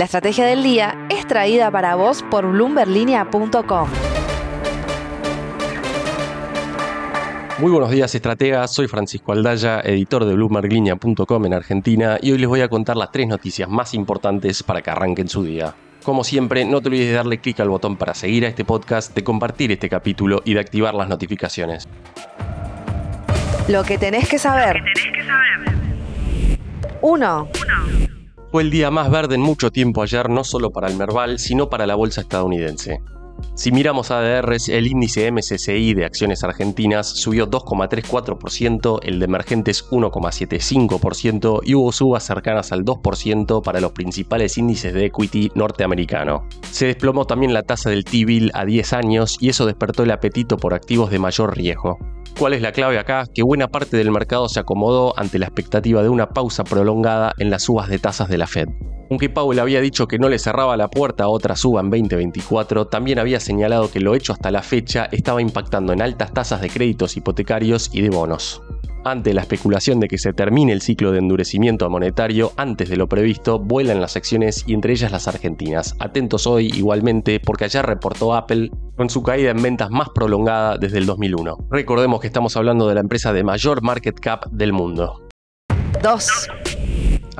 La estrategia del día es traída para vos por bloomberlinia.com. Muy buenos días, estrategas. Soy Francisco Aldaya, editor de bloomberlinia.com en Argentina, y hoy les voy a contar las tres noticias más importantes para que arranquen su día. Como siempre, no te olvides de darle clic al botón para seguir a este podcast, de compartir este capítulo y de activar las notificaciones. Lo que tenés que saber. 1. Fue el día más verde en mucho tiempo ayer, no solo para el Merval, sino para la bolsa estadounidense. Si miramos ADRs, el índice MSCI de acciones argentinas subió 2,34%, el de emergentes 1,75% y hubo subas cercanas al 2% para los principales índices de equity norteamericano. Se desplomó también la tasa del T-bill a 10 años y eso despertó el apetito por activos de mayor riesgo. ¿Cuál es la clave acá? Que buena parte del mercado se acomodó ante la expectativa de una pausa prolongada en las subas de tasas de la Fed. Aunque Powell había dicho que no le cerraba la puerta a otra suba en 2024, también había señalado que lo hecho hasta la fecha estaba impactando en altas tasas de créditos hipotecarios y de bonos. Ante la especulación de que se termine el ciclo de endurecimiento monetario antes de lo previsto, vuelan las acciones y entre ellas las argentinas. Atentos hoy igualmente porque ayer reportó Apple con su caída en ventas más prolongada desde el 2001. Recordemos que estamos hablando de la empresa de mayor market cap del mundo. 2.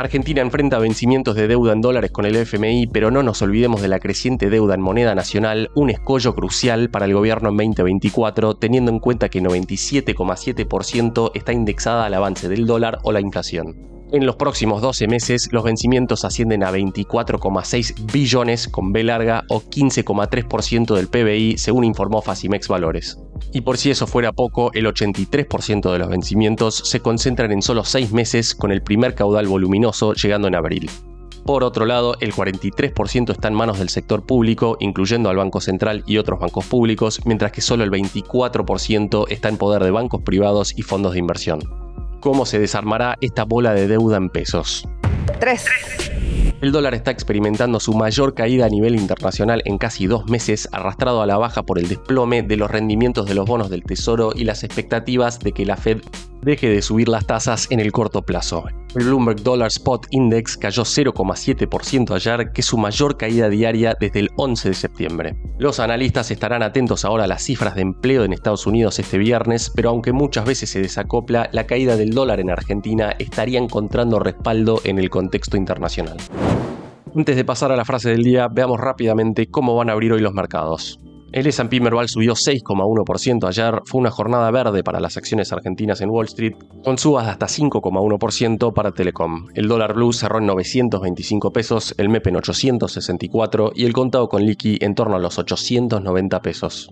Argentina enfrenta vencimientos de deuda en dólares con el FMI, pero no nos olvidemos de la creciente deuda en moneda nacional, un escollo crucial para el gobierno en 2024, teniendo en cuenta que 97,7% está indexada al avance del dólar o la inflación. En los próximos 12 meses, los vencimientos ascienden a 24,6 billones con B larga o 15,3% del PBI, según informó Facimex Valores. Y por si eso fuera poco, el 83% de los vencimientos se concentran en solo 6 meses, con el primer caudal voluminoso llegando en abril. Por otro lado, el 43% está en manos del sector público, incluyendo al Banco Central y otros bancos públicos, mientras que solo el 24% está en poder de bancos privados y fondos de inversión cómo se desarmará esta bola de deuda en pesos. 3. El dólar está experimentando su mayor caída a nivel internacional en casi dos meses, arrastrado a la baja por el desplome de los rendimientos de los bonos del Tesoro y las expectativas de que la Fed deje de subir las tasas en el corto plazo. El Bloomberg Dollar Spot Index cayó 0,7% ayer, que es su mayor caída diaria desde el 11 de septiembre. Los analistas estarán atentos ahora a las cifras de empleo en Estados Unidos este viernes, pero aunque muchas veces se desacopla, la caída del dólar en Argentina estaría encontrando respaldo en el contexto internacional. Antes de pasar a la frase del día, veamos rápidamente cómo van a abrir hoy los mercados. El S&P Merval subió 6,1% ayer, fue una jornada verde para las acciones argentinas en Wall Street, con subas de hasta 5,1% para Telecom. El dólar blue cerró en 925 pesos, el MEP en 864 y el contado con liqui en torno a los 890 pesos.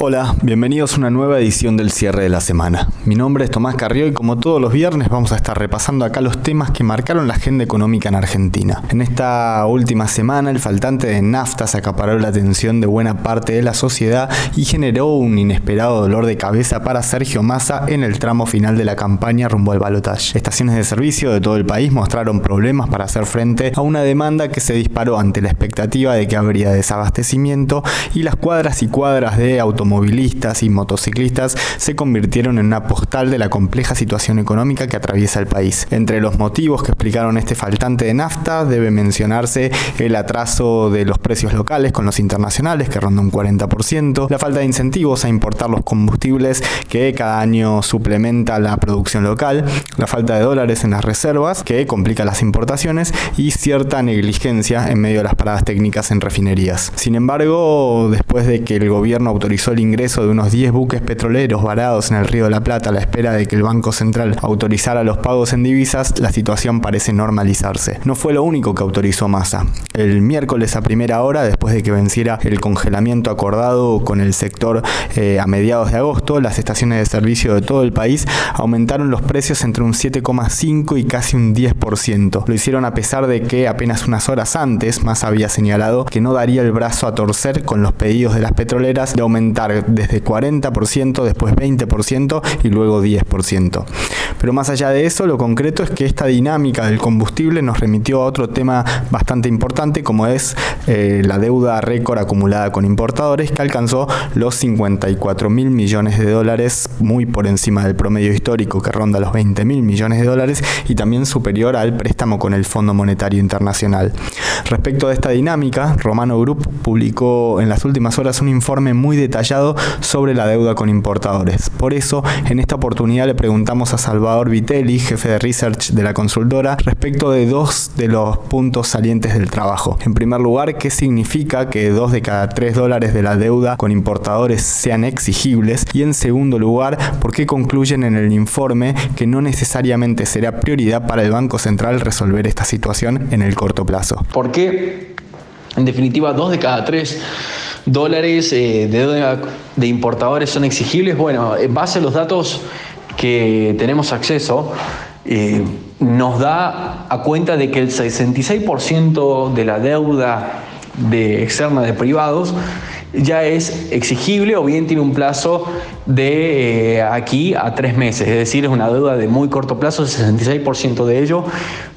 Hola, bienvenidos a una nueva edición del cierre de la semana. Mi nombre es Tomás Carrió y como todos los viernes vamos a estar repasando acá los temas que marcaron la agenda económica en Argentina. En esta última semana el faltante de nafta acaparó la atención de buena parte de la sociedad y generó un inesperado dolor de cabeza para Sergio Massa en el tramo final de la campaña rumbo al balotaje. Estaciones de servicio de todo el país mostraron problemas para hacer frente a una demanda que se disparó ante la expectativa de que habría desabastecimiento y las cuadras y cuadras de automóviles automovilistas y motociclistas se convirtieron en una postal de la compleja situación económica que atraviesa el país. Entre los motivos que explicaron este faltante de nafta debe mencionarse el atraso de los precios locales con los internacionales que ronda un 40%, la falta de incentivos a importar los combustibles que cada año suplementa la producción local, la falta de dólares en las reservas que complica las importaciones y cierta negligencia en medio de las paradas técnicas en refinerías. Sin embargo, después de que el gobierno autorizó el ingreso de unos 10 buques petroleros varados en el Río de la Plata a la espera de que el Banco Central autorizara los pagos en divisas, la situación parece normalizarse. No fue lo único que autorizó Massa. El miércoles a primera hora, después de que venciera el congelamiento acordado con el sector eh, a mediados de agosto, las estaciones de servicio de todo el país aumentaron los precios entre un 7,5 y casi un 10%. Lo hicieron a pesar de que apenas unas horas antes Massa había señalado que no daría el brazo a torcer con los pedidos de las petroleras de aumentar desde 40%, después 20% y luego 10%. Pero más allá de eso, lo concreto es que esta dinámica del combustible nos remitió a otro tema bastante importante como es eh, la deuda récord acumulada con importadores que alcanzó los 54 mil millones de dólares, muy por encima del promedio histórico que ronda los 20 mil millones de dólares y también superior al préstamo con el Fondo Monetario Internacional. Respecto de esta dinámica, Romano Group publicó en las últimas horas un informe muy detallado sobre la deuda con importadores. Por eso, en esta oportunidad le preguntamos a Salvador Vitelli, jefe de research de la consultora, respecto de dos de los puntos salientes del trabajo. En primer lugar, ¿qué significa que dos de cada tres dólares de la deuda con importadores sean exigibles? Y en segundo lugar, ¿por qué concluyen en el informe que no necesariamente será prioridad para el Banco Central resolver esta situación en el corto plazo? ¿Por qué, en definitiva, dos de cada tres dólares eh, de deuda de importadores son exigibles? Bueno, en base a los datos que tenemos acceso, eh, nos da a cuenta de que el 66% de la deuda de externa de privados ya es exigible o bien tiene un plazo de eh, aquí a tres meses, es decir, es una deuda de muy corto plazo, el 66% de ello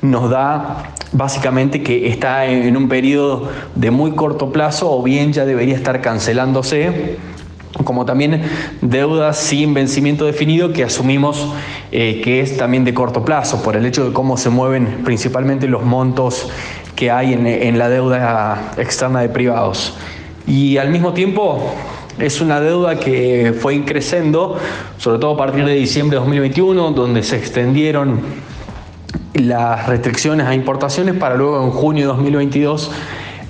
nos da básicamente que está en un periodo de muy corto plazo o bien ya debería estar cancelándose como también deudas sin vencimiento definido que asumimos eh, que es también de corto plazo por el hecho de cómo se mueven principalmente los montos que hay en, la deuda externa de privados. Y al mismo tiempo es una deuda que fue creciendo, sobre todo a partir de diciembre de 2021, donde se extendieron las restricciones a importaciones para luego en junio de 2022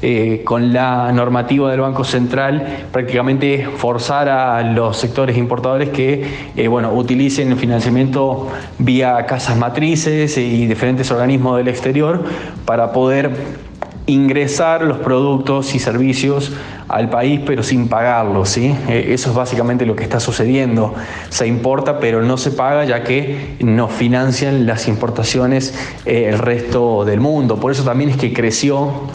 eh, con la normativa del Banco Central prácticamente forzar a los sectores importadores que eh, bueno, utilicen el financiamiento vía casas matrices y diferentes organismos del exterior para poder ingresar los productos y servicios al país pero sin pagarlos. ¿sí? Eh, eso es básicamente lo que está sucediendo. Se importa pero no se paga ya que no financian las importaciones el resto del mundo. Por eso también es que creció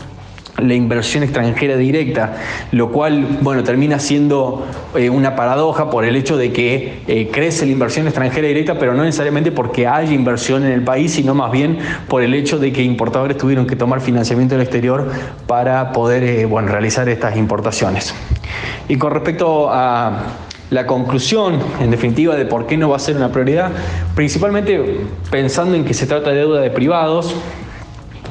la inversión extranjera directa, lo cual, bueno, termina siendo eh, una paradoja por el hecho de que eh, crece la inversión extranjera directa, pero no necesariamente porque haya inversión en el país, sino más bien por el hecho de que importadores tuvieron que tomar financiamiento del exterior para poder, eh, bueno, realizar estas importaciones. Y con respecto a la conclusión, en definitiva, de por qué no va a ser una prioridad, principalmente pensando en que se trata de deuda de privados,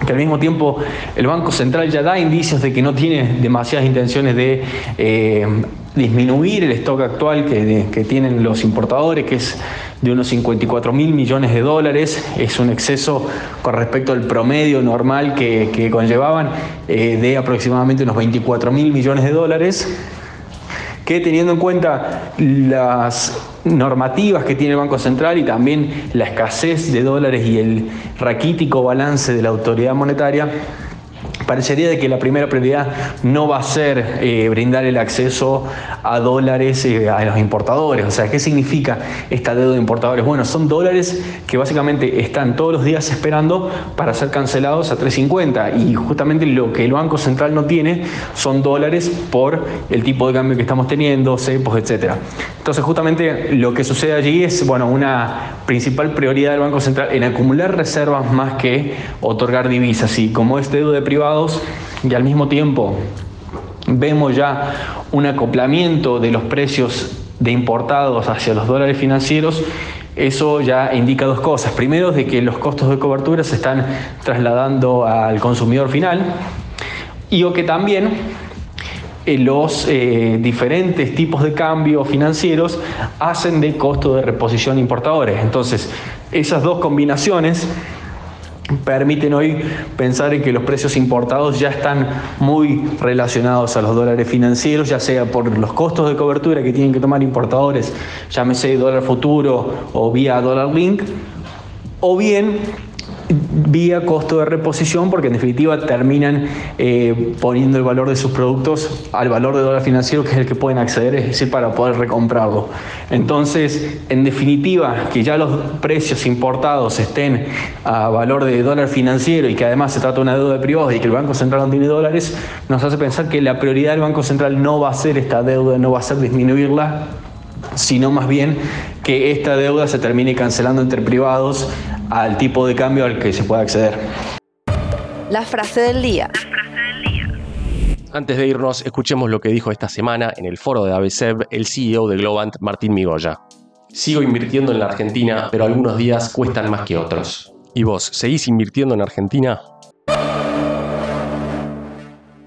que al mismo tiempo el Banco Central ya da indicios de que no tiene demasiadas intenciones de eh, disminuir el stock actual que, tienen los importadores, que es de unos 54 mil millones de dólares, es un exceso con respecto al promedio normal que, conllevaban eh, de aproximadamente unos 24 mil millones de dólares que teniendo en cuenta las normativas que tiene el Banco Central y también la escasez de dólares y el raquítico balance de la autoridad monetaria, parecería de que la primera prioridad no va a ser eh, brindar el acceso a dólares eh, a los importadores. O sea, ¿qué significa esta deuda de importadores? Bueno, son dólares que básicamente están todos los días esperando para ser cancelados a 3.50 y justamente lo que el Banco Central no tiene son dólares por el tipo de cambio que estamos teniendo, cepos, etc. Entonces, justamente lo que sucede allí es, bueno, una principal prioridad del Banco Central en acumular reservas más que otorgar divisas. Y como es deuda de privado, y al mismo tiempo vemos ya un acoplamiento de los precios de importados hacia los dólares financieros, eso ya indica dos cosas. Primero, de que los costos de cobertura se están trasladando al consumidor final y o que también eh, los eh, diferentes tipos de cambio financieros hacen de costo de reposición importadores. Entonces, esas dos combinaciones permiten hoy pensar en que los precios importados ya están muy relacionados a los dólares financieros, ya sea por los costos de cobertura que tienen que tomar importadores, llámese dólar futuro o vía dólar link, o bien vía costo de reposición, porque en definitiva terminan eh, poniendo el valor de sus productos al valor de dólar financiero, que es el que pueden acceder, es decir, para poder recomprarlo. Entonces, en definitiva, que ya los precios importados estén a valor de dólar financiero y que además se trata de una deuda de privados y que el Banco Central no tiene dólares, nos hace pensar que la prioridad del Banco Central no va a ser esta deuda, no va a ser disminuirla, sino más bien que esta deuda se termine cancelando entre privados al tipo de cambio al que se puede acceder. La frase del día. Antes de irnos, escuchemos lo que dijo esta semana en el foro de ABSEB el CEO de Globant, Martín Migoya. Sigo invirtiendo en la Argentina, pero algunos días cuestan más que otros. ¿Y vos, seguís invirtiendo en Argentina?